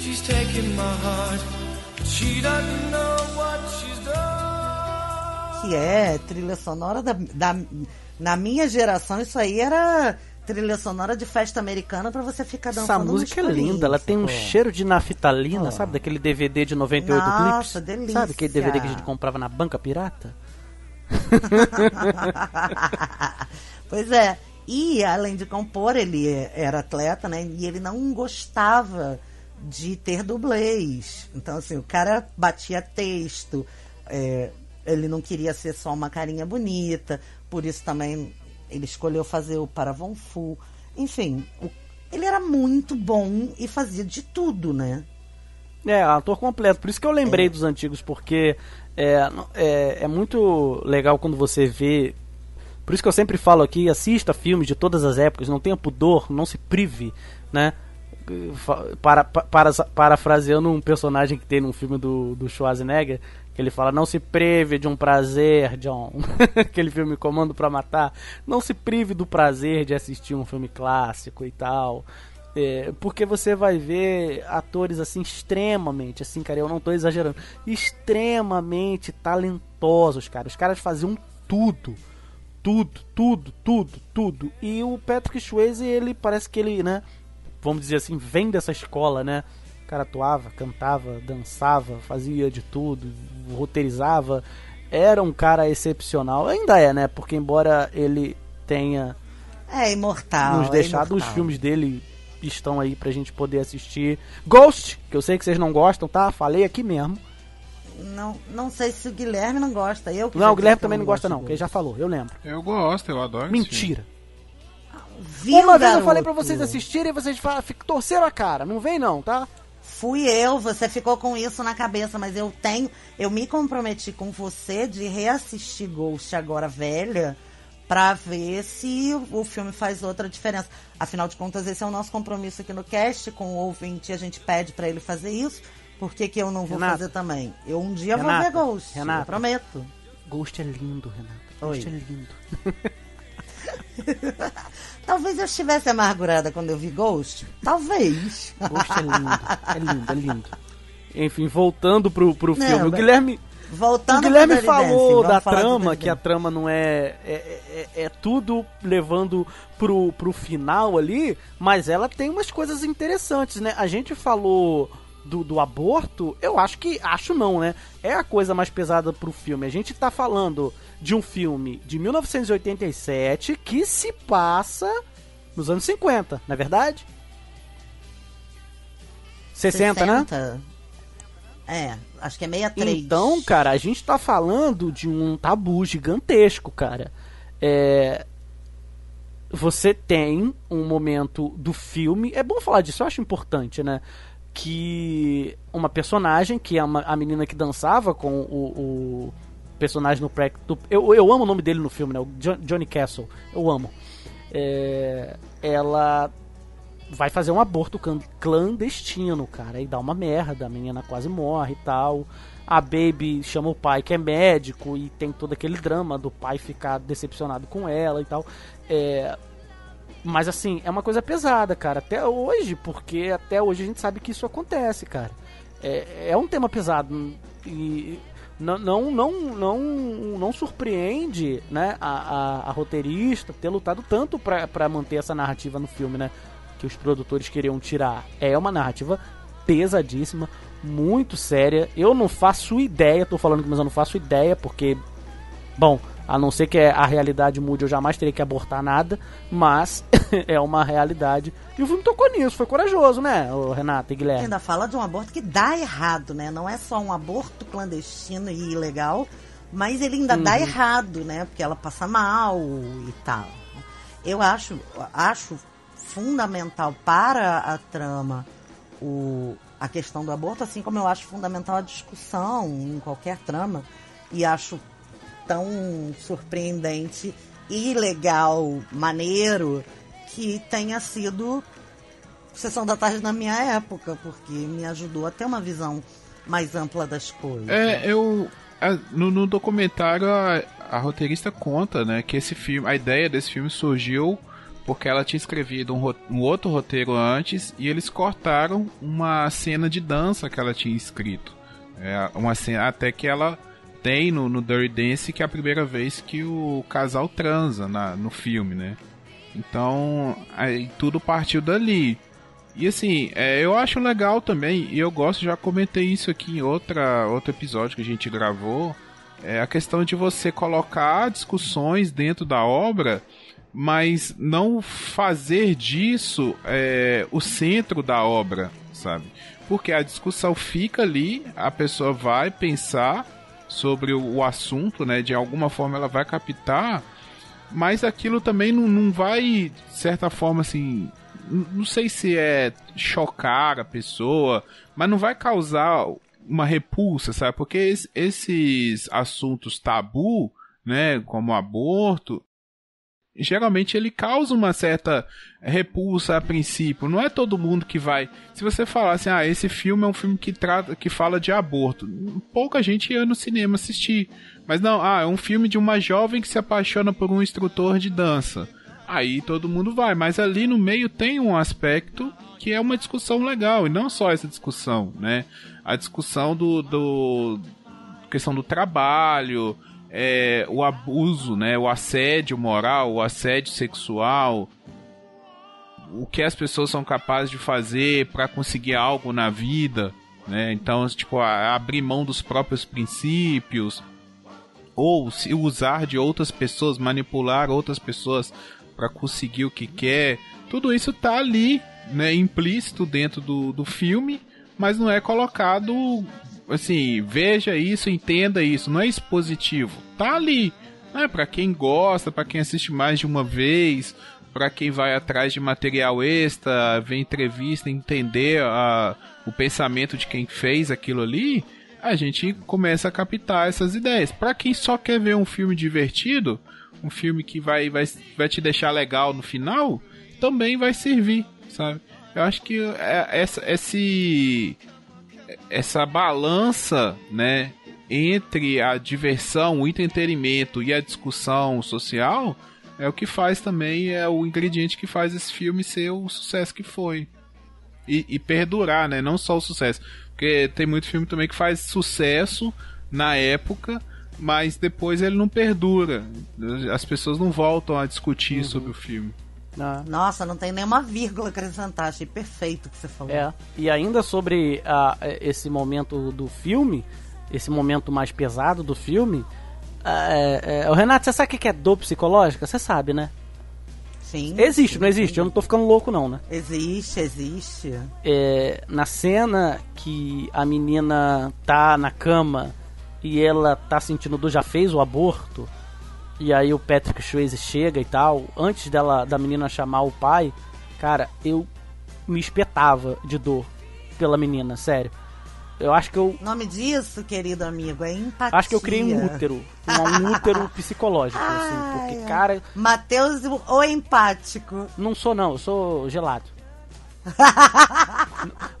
She's taking my heart, she doesn't know what done. Que é trilha sonora da, da- na minha geração isso aí era trilha sonora de festa americana pra você ficar Essa dançando no música é linda, ela tem um pô. cheiro de naftalina, Ó. sabe? Daquele DVD de 98 Nossa, clips. delícia. Sabe aquele DVD que a gente comprava na banca pirata? *laughs* pois é. E além de compor, ele era atleta, né? E ele não gostava de ter dublês. Então, assim, o cara batia texto, é, ele não queria ser só uma carinha bonita, por isso também ele escolheu fazer o Para Von Fu. Enfim, o- ele era muito bom e fazia de tudo, né? É, ator completo. Por isso que eu lembrei dos antigos, porque é, é, é muito legal quando você vê. Por isso que eu sempre falo aqui, assista filmes de todas as épocas, não tenha pudor, não se prive, né? Para, pa- para, parafraseando um personagem que tem num filme do, do Schwarzenegger, que ele fala, não se prive de um prazer, John. *laughs* Aquele filme Comando pra Matar. Não se prive do prazer de assistir um filme clássico e tal. É, porque você vai ver atores assim extremamente, assim, cara, eu não tô exagerando, extremamente talentosos, cara. Os caras faziam tudo, tudo, tudo, tudo, tudo. E o Patrick Swayze, ele parece que ele, né, vamos dizer assim, vem dessa escola, né? O cara atuava, cantava, dançava, fazia de tudo, roteirizava. Era um cara excepcional, ainda é, né? Porque embora ele tenha É imortal. nos é deixado, os imortal. filmes dele estão aí pra gente poder assistir. Ghost, que eu sei que vocês não gostam, tá? Falei aqui mesmo. Não, não sei se o Guilherme não gosta. Eu Não, o Guilherme também não gosta não, porque ele já falou, eu lembro. Eu gosto, eu adoro. Mentira. Viu, Uma vez eu falei pra vocês assistirem e vocês falaram, torceram a cara. Não vem não, tá? Fui eu, você ficou com isso na cabeça, mas eu tenho. Eu me comprometi com você de reassistir Ghost agora velha pra ver se o, filme faz outra diferença. Afinal de contas, esse é o nosso compromisso aqui no cast. Com o ouvinte, a gente pede pra ele fazer isso. Por que, que eu não vou Renata. fazer também? Eu um dia Renata, vou ver Ghost. Renata. Prometo. Ghost é lindo, Renato. Ghost Oi. é lindo. *laughs* Talvez eu estivesse amargurada quando eu vi Ghost. Talvez. Ghost é lindo. É lindo, é lindo. Enfim, voltando pro, pro Não, filme. O Guilherme, Voltando o Guilherme falou da trama, que a trama não é. É, é, é tudo levando pro, pro final ali, mas ela tem umas coisas interessantes, né? A gente falou do, do aborto, eu acho que. Acho não, né? É a coisa mais pesada pro filme. A gente tá falando de um filme de 1987 que se passa nos anos 50, não é verdade? 60, né? 60. É, acho que é 63. Então, cara, a gente tá falando de um tabu gigantesco, cara. É... Você tem um momento do filme. É bom falar disso, eu acho importante, né? Que uma personagem, que é uma, a menina que dançava com o, o personagem no pré. do- eu, eu amo o nome dele no filme, né? O Jo- Johnny Castle. Eu amo. É, ela vai fazer um aborto clandestino, cara. E dá uma merda, a menina quase morre e tal. A Baby chama o pai que é médico e tem todo aquele drama do pai ficar decepcionado com ela e tal. É, mas assim, é uma coisa pesada, cara, até hoje, porque até hoje a gente sabe que isso acontece, cara. É, é um tema pesado e não, não, não, não, não surpreende né, a, a, a roteirista ter lutado tanto pra manter essa narrativa no filme, né? Que os produtores queriam tirar. É uma narrativa pesadíssima, muito séria. Eu não faço ideia, tô falando, mas eu não faço ideia, porque Bom, a não ser que a realidade mude, eu jamais teria que abortar nada, mas *laughs* é uma realidade. E o filme tocou nisso, foi corajoso, né, Renata e Guilherme? Ainda fala de um aborto que dá errado, né? Não é só um aborto clandestino e ilegal, mas ele ainda dá errado, né? Porque ela passa mal e tal. Eu acho, acho fundamental para a trama o, a questão do aborto, assim como eu acho fundamental a discussão em qualquer trama. E acho tão surpreendente e legal, maneiro, que tenha sido Sessão da Tarde na minha época, porque me ajudou a ter uma visão mais ampla das coisas. É, eu. a- no, no documentário, a, a roteirista conta, né, que esse filme. A ideia desse filme surgiu porque ela tinha escrevido um, um outro roteiro antes e eles cortaram uma cena de dança que ela tinha escrito. É, uma cena até que ela tem no, no Dirty Dance que é a primeira vez que o casal transa na, no filme, né? Então, aí tudo partiu dali. E assim, é, eu acho legal também, e eu gosto, já comentei isso aqui em outra, outro episódio que a gente gravou, é a questão de você colocar discussões dentro da obra, mas não fazer disso é, o centro da obra, sabe? Porque a discussão fica ali, a pessoa vai pensar sobre o, assunto, né? De alguma forma ela vai captar, mas aquilo também não, não vai, de certa forma, assim. Não sei se é chocar a pessoa, mas não vai causar uma repulsa, sabe? Porque es- esses assuntos tabu, né, como aborto, geralmente ele causa uma certa repulsa a princípio. Não é todo mundo que vai. Se você falar assim, ah, esse filme é um filme que trata, que fala de aborto, pouca gente ia no cinema assistir. Mas não, ah, é um filme de uma jovem que se apaixona por um instrutor de dança. Aí todo mundo vai, mas ali no meio tem um aspecto que é uma discussão legal, e não só essa discussão, né? A discussão do, do questão do trabalho, é, o abuso, né? O assédio moral, o assédio sexual, o que as pessoas são capazes de fazer para conseguir algo na vida, né? Então, tipo, abrir mão dos próprios princípios ou se usar de outras pessoas, manipular outras pessoas para conseguir o que quer. Tudo isso tá ali, né, implícito dentro do, do filme, mas não é colocado assim, veja isso, entenda isso, não é expositivo. Tá ali, né, para quem gosta, para quem assiste mais de uma vez, para quem vai atrás de material extra, ver entrevista, entender a, o pensamento de quem fez aquilo ali, a gente começa a captar essas ideias. Para quem só quer ver um filme divertido, um filme que vai, vai, vai te deixar legal no final, também vai servir, sabe? Eu acho que é- essa, esse, essa balança, né, entre a diversão, o entretenimento e a discussão social é o que faz também, é o ingrediente que faz esse filme ser o sucesso que foi. E, e perdurar, né? Não só o sucesso. Porque tem muito filme também que faz sucesso na época, mas depois ele não perdura. As pessoas não voltam a discutir sobre o filme. Ah, Nossa, não tem nenhuma vírgula a acrescentar. Achei perfeito o que você falou. É. E ainda sobre ah, esse momento do filme, esse momento mais pesado do filme. ah, é, é, o Renato, você sabe o que é dor psicológica? Você sabe, né? Sim. Existe, não existe? Eu não tô ficando louco, não, né? Existe, existe. É, na cena que a menina tá na cama e ela tá sentindo dor, já fez o aborto, e aí o Patrick Swayze chega e tal, antes dela da menina chamar o pai, cara, eu me espetava de dor pela menina, sério. Eu acho que eu O nome disso, querido amigo, é empatia. acho que eu criei um útero, um, um *laughs* útero psicológico, assim, porque cara, Matheus, o empático. não sou não, eu sou gelado.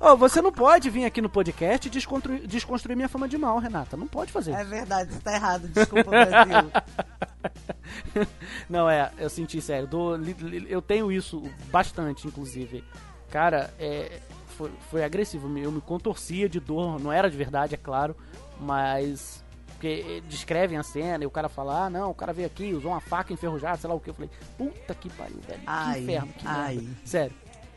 Ô, você não pode vir aqui no podcast e desconstruir, desconstruir minha fama de mal, Renata. Não pode fazer. É verdade, tá errado. Desculpa, Brasil. *laughs* Não, é, eu senti sério. li- eu tenho isso bastante, inclusive. Cara, é, foi, foi agressivo. Eu me contorcia de dor. Não era de verdade, é claro. Mas. Porque descrevem a cena e o cara fala: Ah, não, o cara veio aqui, usou uma faca enferrujada, sei lá o que. Eu falei: Puta que pariu, velho. Que Ai, inferno, que ai. merda. Sério.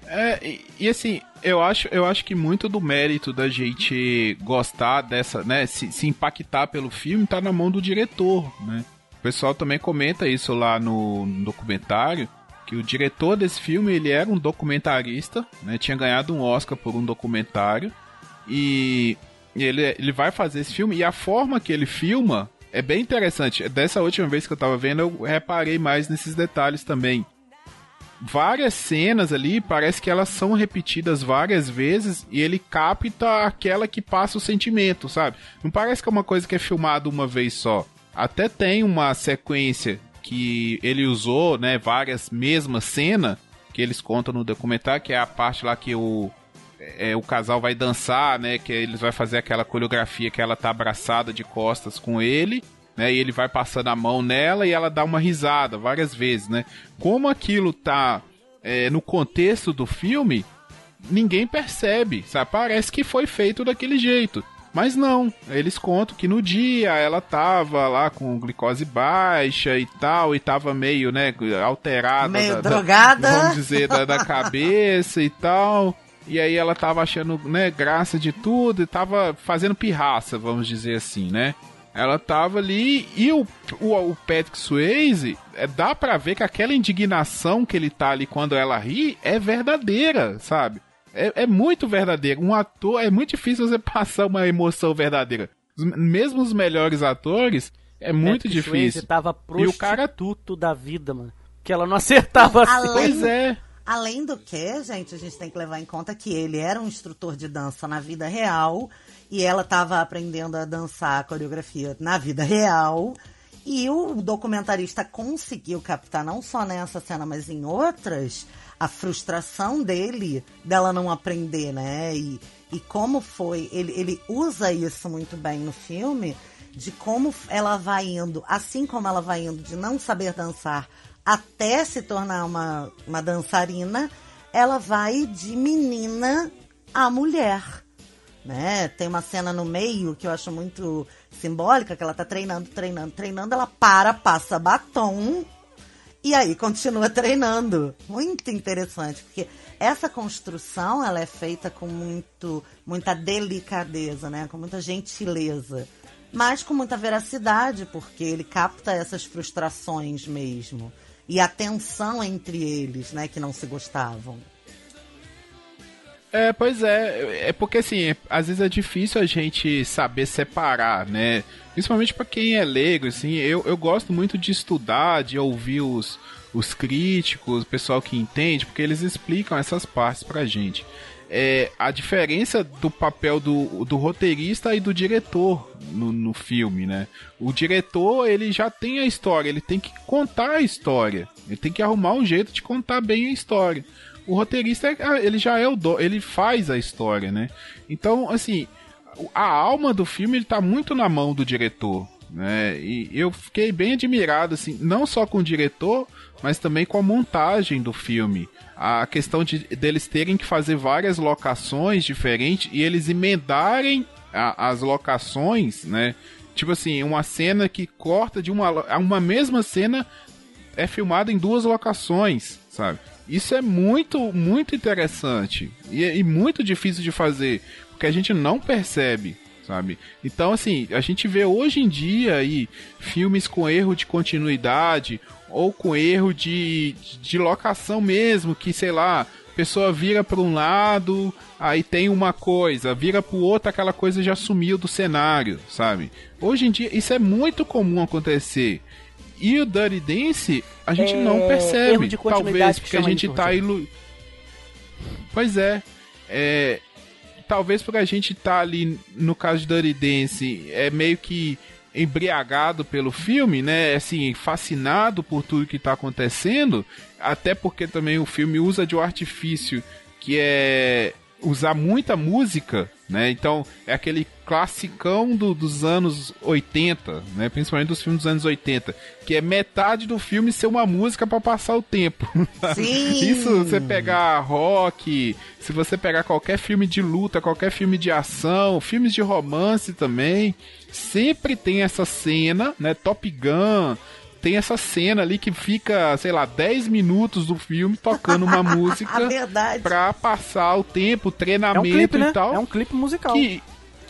É, e, e assim, eu acho, eu acho que muito do mérito da gente gostar dessa, né, se, se impactar pelo filme tá na mão do diretor, né? O pessoal também comenta isso lá no, no documentário, que o diretor desse filme, ele era um documentarista, né, tinha ganhado um Oscar por um documentário, e ele, ele vai fazer esse filme, e a forma que ele filma é bem interessante. Dessa última vez que eu tava vendo, eu reparei mais nesses detalhes também várias cenas ali, parece que elas são repetidas várias vezes e ele capta aquela que passa o sentimento, sabe? Não parece que é uma coisa que é filmada uma vez só. Até tem uma sequência que ele usou, né, várias mesmas cenas que eles contam no documentário, que é a parte lá que o é, o casal vai dançar, né, que eles vai fazer aquela coreografia que ela tá abraçada de costas com ele né? E ele vai passando a mão nela e ela dá uma risada várias vezes, né? Como aquilo tá é, no contexto do filme, ninguém percebe, sabe? Parece que foi feito daquele jeito. Mas não, eles contam que no dia ela tava lá com glicose baixa e tal, e tava meio, né, alterada. Meio da- da- drogada. vamos dizer, da, da cabeça e tal. E aí ela tava achando, né, graça de tudo e tava fazendo pirraça, vamos dizer assim, né? Ela tava ali e o, o, o Patrick Swayze, é, dá pra ver que aquela indignação que ele tá ali quando ela ri é verdadeira, sabe? É, é muito verdadeiro. Um ator, é muito difícil você *laughs* passar uma emoção verdadeira. Mesmo os melhores atores, é muito Patrick difícil. Swayze tava E o cara- prostituto da vida, mano. Que ela não *laughs* acertava assim. Além- Pois é. Além do que, gente, a gente tem que levar em conta que ele era um instrutor de dança na vida real e ela estava aprendendo a dançar a coreografia na vida real. E o documentarista conseguiu captar, não só nessa cena, mas em outras, a frustração dele dela não aprender, né? E, e como foi. Ele, ele usa isso muito bem no filme, de como ela vai indo, assim como ela vai indo de não saber dançar até se tornar uma, uma dançarina, ela vai de menina a mulher. Né? Tem uma cena no meio que eu acho muito simbólica, que ela tá treinando, treinando, treinando, ela para, passa batom e aí continua *laughs* treinando. Muito interessante, porque essa construção ela é feita com muito, muita delicadeza, né? Com muita gentileza, mas com muita veracidade, porque ele capta essas frustrações mesmo e a tensão entre eles, né, que não se gostavam. É, pois é, é porque assim, é- às vezes é difícil a gente saber separar, né? Principalmente pra quem é leigo, assim, eu, eu gosto muito de estudar, de ouvir os, os críticos, o pessoal que entende, porque eles explicam essas partes pra gente. É, a diferença do papel do, do roteirista e do diretor no, no filme, né? O diretor, ele já tem a história, ele tem que contar a história, ele tem que arrumar um jeito de contar bem a história o roteirista é- ele já é o do, ele faz a história, né? Então, assim, a alma do filme ele tá muito na mão do diretor, né? E eu fiquei bem admirado assim, não só com o diretor, mas também com a montagem do filme. A questão de deles terem que fazer várias locações diferentes e eles emendarem a- as locações, né? Tipo assim, uma cena que corta de uma uma mesma cena é filmado em duas locações, sabe? Isso é muito, muito interessante e, e muito difícil de fazer, porque a gente não percebe, sabe? Então, assim, a gente vê hoje em dia aí filmes com erro de continuidade ou com erro de, de locação mesmo, que sei lá, a pessoa vira para um lado, aí tem uma coisa, vira para o outro, aquela coisa já sumiu do cenário, sabe? Hoje em dia isso é muito comum acontecer. E o Dirty Dance a gente É, não percebe, talvez que porque a gente tá ilu... Pois é, é, talvez por a gente tá ali no caso de Dirty Dance, é meio que embriagado pelo filme, né? Assim, fascinado por tudo que tá acontecendo, até porque também o filme usa de um artifício que é usar muita música, né? Então, é aquele classicão do- dos anos 80, né? Principalmente dos filmes dos anos 80, que é metade do filme ser uma música pra passar o tempo. *laughs* Sim. Isso você pegar rock, se você pegar qualquer filme de luta, qualquer filme de ação, filmes de romance também, sempre tem essa cena, né? Top Gun, tem essa cena ali que fica, sei lá, 10 minutos do filme tocando uma *laughs* música verdade. pra passar o tempo, o É um treinamento clipe, né? e tal. É um clipe musical. Que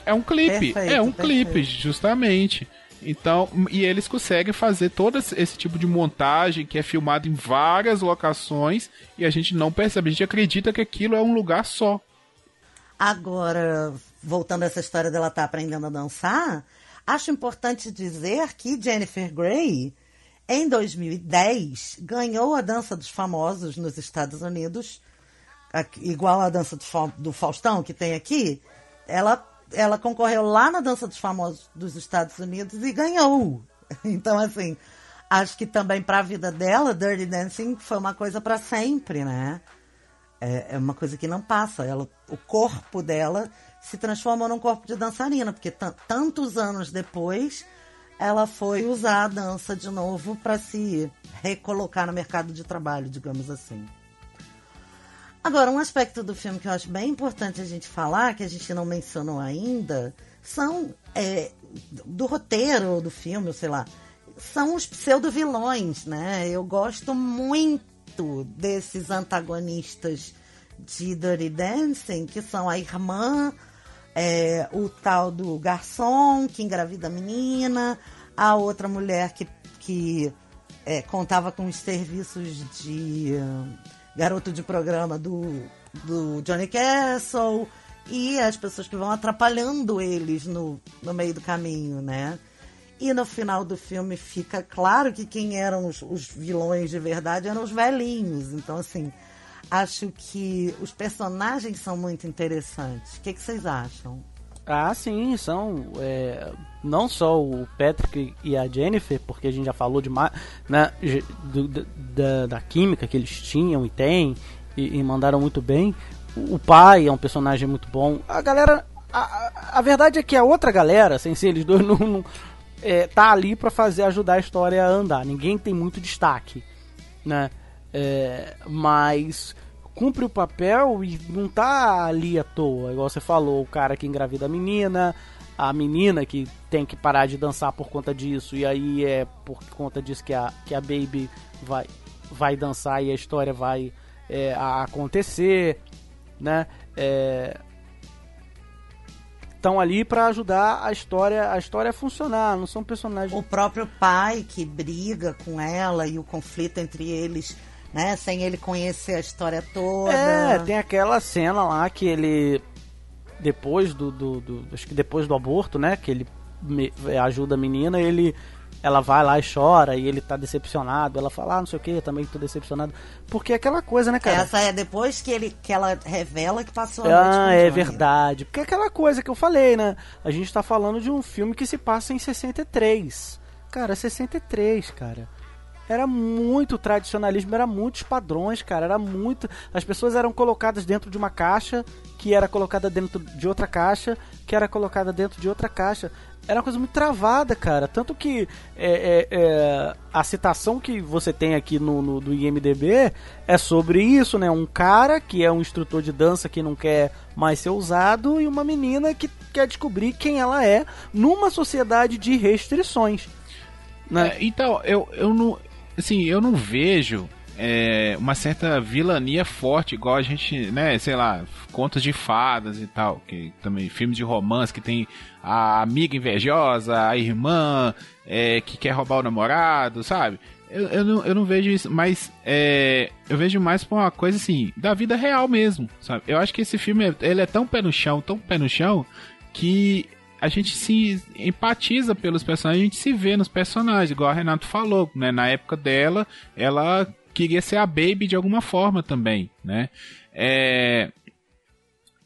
é um clipe, Perfeito, é um perfeito. clipe, justamente. Então, e eles conseguem fazer todo esse tipo de montagem que é filmado em várias locações e a gente não percebe, a gente acredita que aquilo é um lugar só. Agora, voltando a essa história dela estar aprendendo a dançar, acho importante dizer que Jennifer Grey, em 2010, ganhou a Dança dos Famosos nos Estados Unidos, igual a dança do, Fa- do Faustão que tem aqui. Ela, ela concorreu lá na Dança dos Famosos dos Estados Unidos e ganhou. *laughs* Então, assim, acho que também para a vida dela, Dirty Dancing foi uma coisa para sempre, né? É, é uma coisa que não passa. Ela, o corpo dela se transformou num corpo de dançarina, porque tan- tantos anos depois ela foi usar a dança de novo para se recolocar no mercado de trabalho, digamos assim. Agora, um aspecto do filme que eu acho bem importante a gente falar, que a gente não mencionou ainda, são é, do roteiro do filme, sei lá, são os pseudo-vilões, né? Eu gosto muito desses antagonistas de Dirty Dancing, que são a irmã, é, o tal do garçom que engravida a menina, a outra mulher que, que é, contava com os serviços de ah, garoto de programa do, do Johnny Castle e as pessoas que vão atrapalhando eles no, no meio do caminho, né? E no final do filme fica claro que quem eram os, os vilões de verdade eram os velhinhos. Então, assim, acho que os personagens são muito interessantes. O que, que vocês acham? Ah, sim, são é, não só o Patrick e a Jennifer, porque a gente já falou demais, né, do- da, da química que eles tinham e têm, e, e mandaram muito bem. O, pai é um personagem muito bom. A galera, a, a- verdade é que a outra galera, sem ser eles dois, *laughs* não, não- é, tá ali pra fazer ajudar a história a andar. Ninguém tem muito destaque, né? É, mas cumpre o papel e não tá ali à toa, igual você falou, o cara que engravida a menina, a menina que tem que parar de dançar por conta disso, e aí é por conta disso que a, que a Baby vai, vai dançar e a história vai é, acontecer, né? Estão ali pra ajudar a história, a história a funcionar, não são personagens O próprio pai que briga com ela e o conflito entre eles, né? Sem ele conhecer a história toda. É, tem aquela cena lá que ele. Depois do, do, do- Acho que depois do aborto, né? Que ele me- ajuda a menina, ele. Ela vai lá e chora e ele tá decepcionado. Ela fala, ah, não sei o que, eu também tô decepcionado. Porque é aquela coisa, né, cara? Essa é depois que, ele, que ela revela que passou a noite com Ah, é verdade. Porque é aquela coisa que eu falei, né? A gente tá falando de um filme que se passa em 63. Cara, 63, cara. Era muito tradicionalismo, era muitos padrões, cara. Era muito. As pessoas eram colocadas dentro de uma caixa, que era colocada dentro de outra caixa, que era colocada dentro de outra caixa. Era uma coisa muito travada, cara. Tanto que é, é, é, a citação que você tem aqui no, no- do IMDB é sobre isso, né? Um cara que é um instrutor de dança que não quer mais ser usado e uma menina que quer descobrir quem ela é numa sociedade de restrições. Né? É, então, eu, eu não. Assim, eu não vejo é, uma certa vilania forte, igual a gente, né, sei lá, contos de fadas e tal, que também filmes de romance que tem a amiga invejosa, a irmã é, que quer roubar o namorado, sabe? Eu, eu, não, eu não vejo isso, mas é, eu vejo mais pra uma coisa assim, da vida real mesmo, sabe? Eu acho que esse filme, ele é tão pé no chão, tão pé no chão, que a gente se empatiza pelos personagens, a gente se vê nos personagens, igual a Renato falou, né? Na época dela, ela queria ser a Baby de alguma forma também, né? É...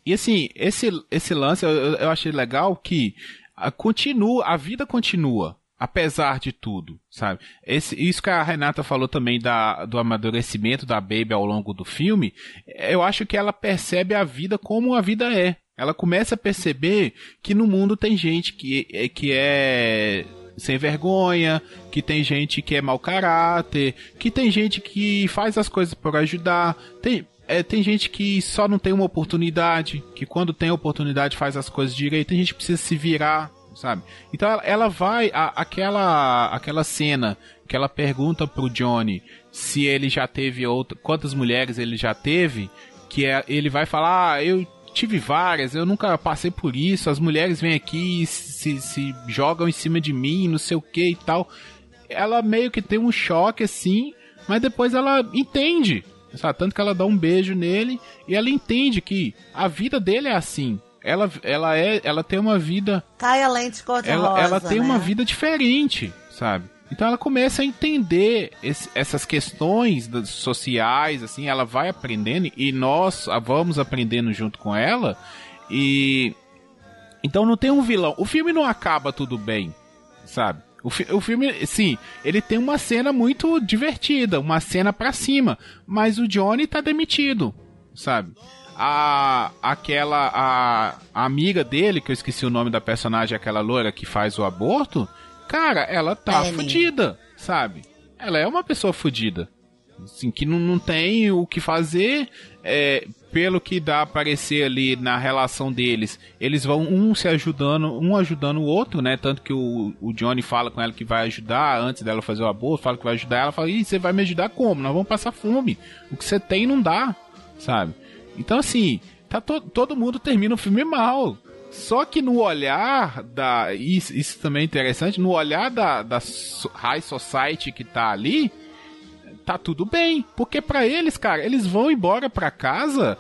E assim, esse, esse lance eu, eu achei legal que a, continua, a vida continua, apesar de tudo, sabe? Esse, isso que a Renata falou também da, do amadurecimento da Baby ao longo do filme, eu acho que ela percebe a vida como a vida é. Ela começa a perceber que no mundo tem gente que, é, que é sem vergonha, que tem gente que é mau caráter, que tem gente que faz as coisas por ajudar, tem, é, tem gente que só não tem uma oportunidade, que quando tem oportunidade faz as coisas direito, tem gente que precisa se virar, sabe? Então ela, ela vai, a, aquela, aquela cena que ela pergunta pro Johnny se ele já teve outra, quantas mulheres ele já teve, que é, ele vai falar, ah, eu tive várias, eu nunca passei por isso. As mulheres vêm aqui e se, se jogam em cima de mim, não sei o que e tal. Ela meio que tem um choque assim, mas depois ela entende. Sabe? Tanto que ela dá um beijo nele e ela entende que a vida dele é assim. Ela, ela, é, ela tem uma vida. Cai a lente cor-de-rosa. Ela, ela tem né? uma vida diferente, sabe? Então ela começa a entender esse, essas questões sociais, assim, ela vai aprendendo e nós vamos aprendendo junto com ela. E então não tem um vilão. O filme não acaba tudo bem, sabe? O, fi- o filme, sim, ele tem uma cena muito divertida, uma cena pra cima, mas o Johnny tá demitido, sabe? A, aquela a, a amiga dele, que eu esqueci o nome da personagem, aquela loira que faz o aborto, cara, ela tá Penny. fudida, sabe? Ela é uma pessoa fudida. Assim, que não, não tem o que fazer, é, pelo que dá a aparecer ali na relação deles, eles vão um se ajudando, um ajudando o outro, né? Tanto que o, o Johnny fala com ela que vai ajudar antes dela fazer o aborto, fala que vai ajudar ela, fala, Ih, você vai me ajudar como? Nós vamos passar fome. O que você tem não dá, sabe? Então, assim, tá to- todo mundo termina o filme mal. Só que no olhar da. Isso, isso também é interessante, no olhar da, da High Society que tá ali, tá tudo bem. Porque pra eles, cara, eles vão embora pra casa.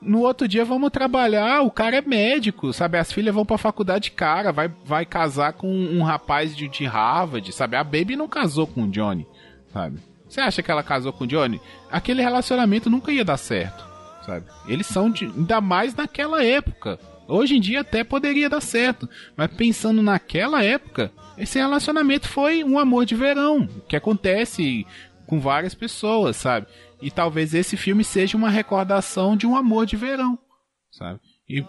No outro dia vamos trabalhar, o cara é médico, sabe? As filhas vão pra faculdade cara, vai, vai casar com um rapaz de, de Harvard, sabe? A Baby não casou com o Johnny, sabe? Você acha que ela casou com o Johnny? Aquele relacionamento nunca ia dar certo, sabe? Eles são de, ainda mais naquela época. Hoje em dia até poderia dar certo, mas pensando naquela época, esse relacionamento foi um amor de verão, que acontece com várias pessoas, sabe? E talvez esse filme seja uma recordação de um amor de verão, sabe? E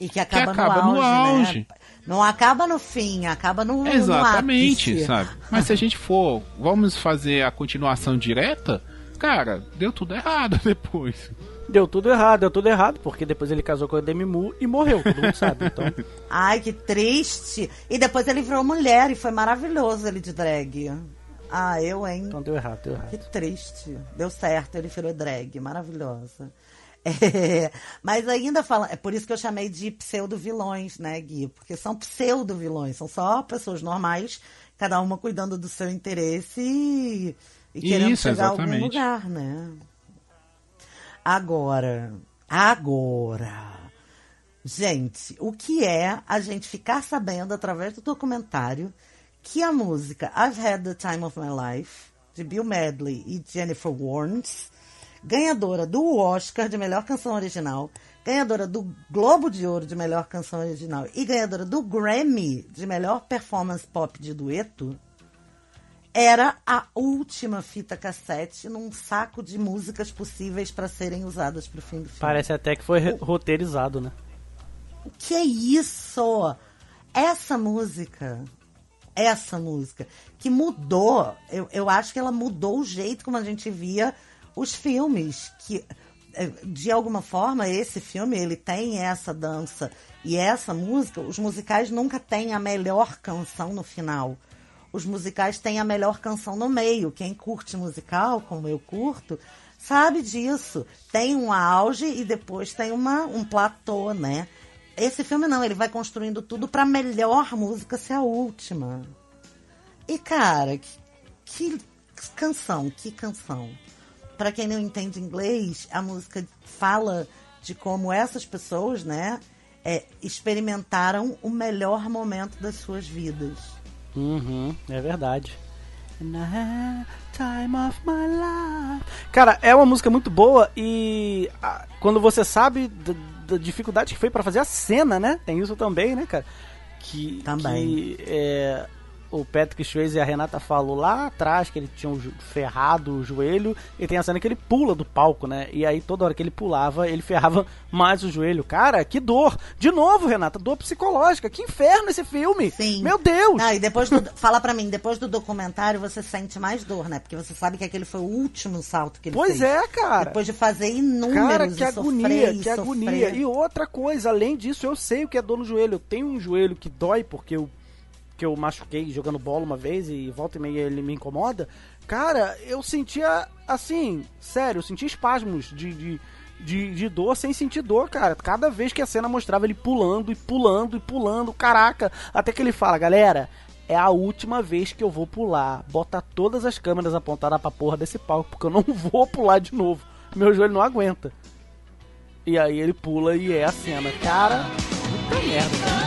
E que acaba, acaba no, no auge, né? Não acaba no fim, acaba no, exatamente, no sabe? Mas se a gente for, vamos fazer a continuação direta, cara, deu tudo errado *laughs* depois. Deu tudo errado, deu tudo errado, porque depois ele casou com a Demi Moore e morreu, todo mundo sabe. Então, *laughs* Ai, que triste. E depois ele virou mulher e foi maravilhoso ele de drag. Ah, eu, hein? então deu errado, deu Que errado. triste. Deu certo, ele virou drag. Maravilhosa. É, *laughs* mas ainda falando. É por isso que eu chamei de pseudo-vilões, né, Gui? Porque são pseudo-vilões. São só pessoas normais, cada uma cuidando do seu interesse e, e querendo Isso, chegar a algum exatamente. lugar, né? Agora. Agora. Gente, o que é a gente ficar sabendo através do documentário que a música I've Had the Time of My Life, de Bill Medley e Jennifer Warnes, ganhadora do Oscar de melhor canção original, ganhadora do Globo de Ouro de melhor canção original e ganhadora do Grammy de melhor performance pop de dueto, era a última fita cassete num saco de músicas possíveis para serem usadas para o fim do filme. Parece até que foi re- roteirizado, né? O que é isso? Essa música, essa música, que mudou, eu, eu acho que ela mudou o jeito como a gente via os filmes. Que, eh, de alguma forma, esse filme, ele tem essa dança e essa música. Os musicais nunca têm a melhor canção no final. Os musicais têm a melhor canção no meio. Quem curte musical, como eu curto, sabe disso. Tem um auge e depois tem uma, um platô, né? Esse filme não, ele vai construindo tudo pra melhor música ser a última. E cara, que, que canção, que canção. Pra quem não entende inglês, a música fala de como essas pessoas, né, é, experimentaram o melhor momento das suas vidas. Uhum, é verdade. Time of my life. Cara, é uma música muito boa e ah, quando você sabe da, da dificuldade que foi pra fazer a cena, né? Tem isso também, né, cara? Que, Também. que é, o Patrick Swayze e a Renata falou lá atrás que ele tinha um ferrado o joelho e tem a cena que ele pula do palco, né? E aí toda hora que ele pulava, ele ferrava *laughs* mais o joelho. Cara, que dor! De novo, Renata, dor psicológica. Que inferno esse filme! Sim. Meu Deus! Ah, e depois *laughs* do, fala pra mim, depois do documentário você sente mais dor, né? Porque você sabe que aquele foi o último salto que ele Pois fez. é, cara. Depois de fazer inúmeros Cara, que agonia, sofrer, que agonia. sofrer. E outra coisa, além disso, eu sei o que é dor no joelho. Eu tenho um joelho que dói porque eu, que eu machuquei jogando bola uma vez e volta e meia ele me incomoda. Cara, eu sentia, assim, sério, eu sentia espasmos de, de, de, de dor sem sentir dor, cara. Cada vez que a cena mostrava ele pulando e pulando e pulando, caraca. Até que ele fala, galera, é a última vez que eu vou pular. Bota todas as câmeras apontadas pra porra desse palco, porque eu não *laughs* vou pular de novo. Meu joelho não aguenta. E aí ele pula e é a cena. Cara, puta merda, cara.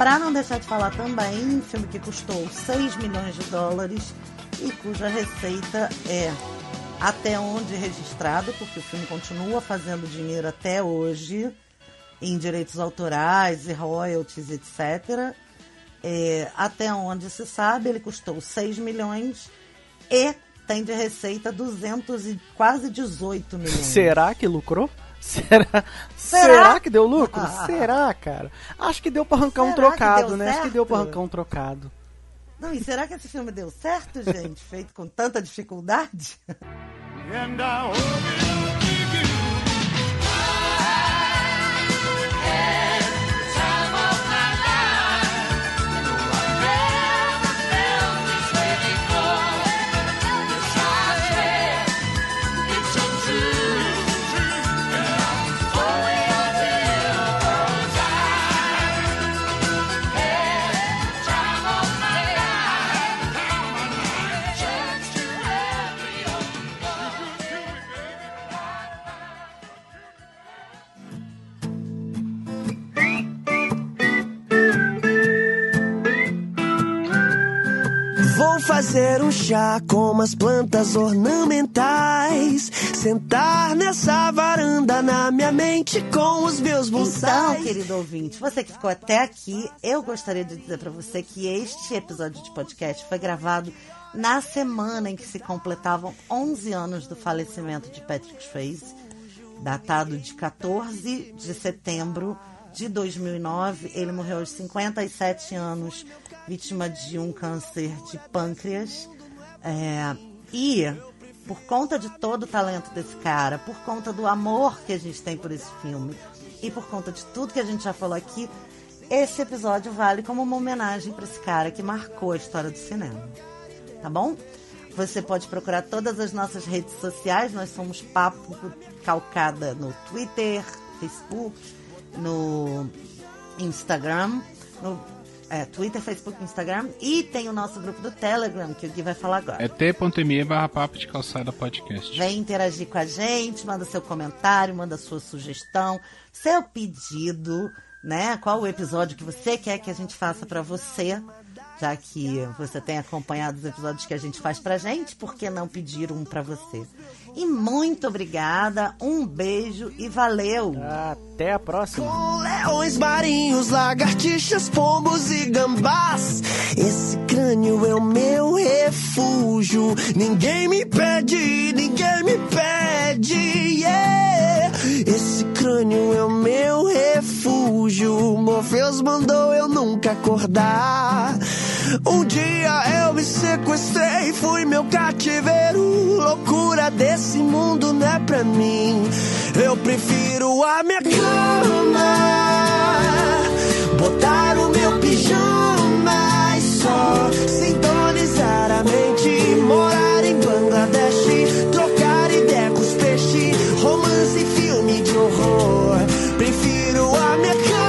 Pra não deixar de falar também, um filme que custou 6 milhões de dólares e cuja receita é até onde registrado, porque o filme continua fazendo dinheiro até hoje em direitos autorais e royalties, etc. É, até onde se sabe, ele custou 6 milhões e tem de receita 200 e quase 18 milhões. Será que lucrou? Será, será? Será? que deu lucro? Ah. será, cara? Acho que deu pra arrancar um Será que trocado, né? Acho que deu pra certo? arrancar um trocado. Não, e será que esse filme deu certo, gente? Feito com tanta dificuldade? And I hope fazer um chá com umas plantas ornamentais. Sentar nessa varanda na minha mente com os meus Então, bonsais. querido ouvinte, você que ficou até aqui, eu gostaria de dizer pra você que este episódio de podcast foi gravado na semana em que se completavam 11 anos do falecimento de Patrick Swayze, datado de 14 de setembro de 2009. Ele morreu aos 57 anos, vítima de um câncer de pâncreas. É, e por conta de todo o talento desse cara, por conta do amor que a gente tem por esse filme e por conta de tudo que a gente já falou aqui, esse episódio vale como uma homenagem para esse cara que marcou a história do cinema. Tá bom? Você pode procurar todas as nossas redes sociais, nós somos Papo Calcada no Twitter, Facebook, no Instagram, no é, Twitter, Facebook, Instagram e tem o nosso grupo do Telegram que o Gui vai falar agora. É t.me barra papo de calçada podcast. Vem interagir com a gente, manda seu comentário, manda sua sugestão, seu pedido, né? Qual o episódio que você quer que a gente faça pra você Já que você tem acompanhado os episódios que a gente faz pra gente, por que não pedir um pra você? E muito obrigada, um beijo e valeu! Até a próxima. Com leões marinhos, lagartixas, pombos e gambás. Esse crânio é o meu refúgio. Ninguém me pede, ninguém me pede. Yeah. Esse crânio é o meu refúgio. Morpheus mandou eu nunca acordar. Um dia eu me sequestrei, fui meu cativeiro. Loucura desse mundo não é pra mim. Eu prefiro a minha cama, botar o meu pijama e só sintonizar a mente. Morar em Bangladesh, trocar ideia com os peixes, romance e filme de horror. Prefiro a minha cama.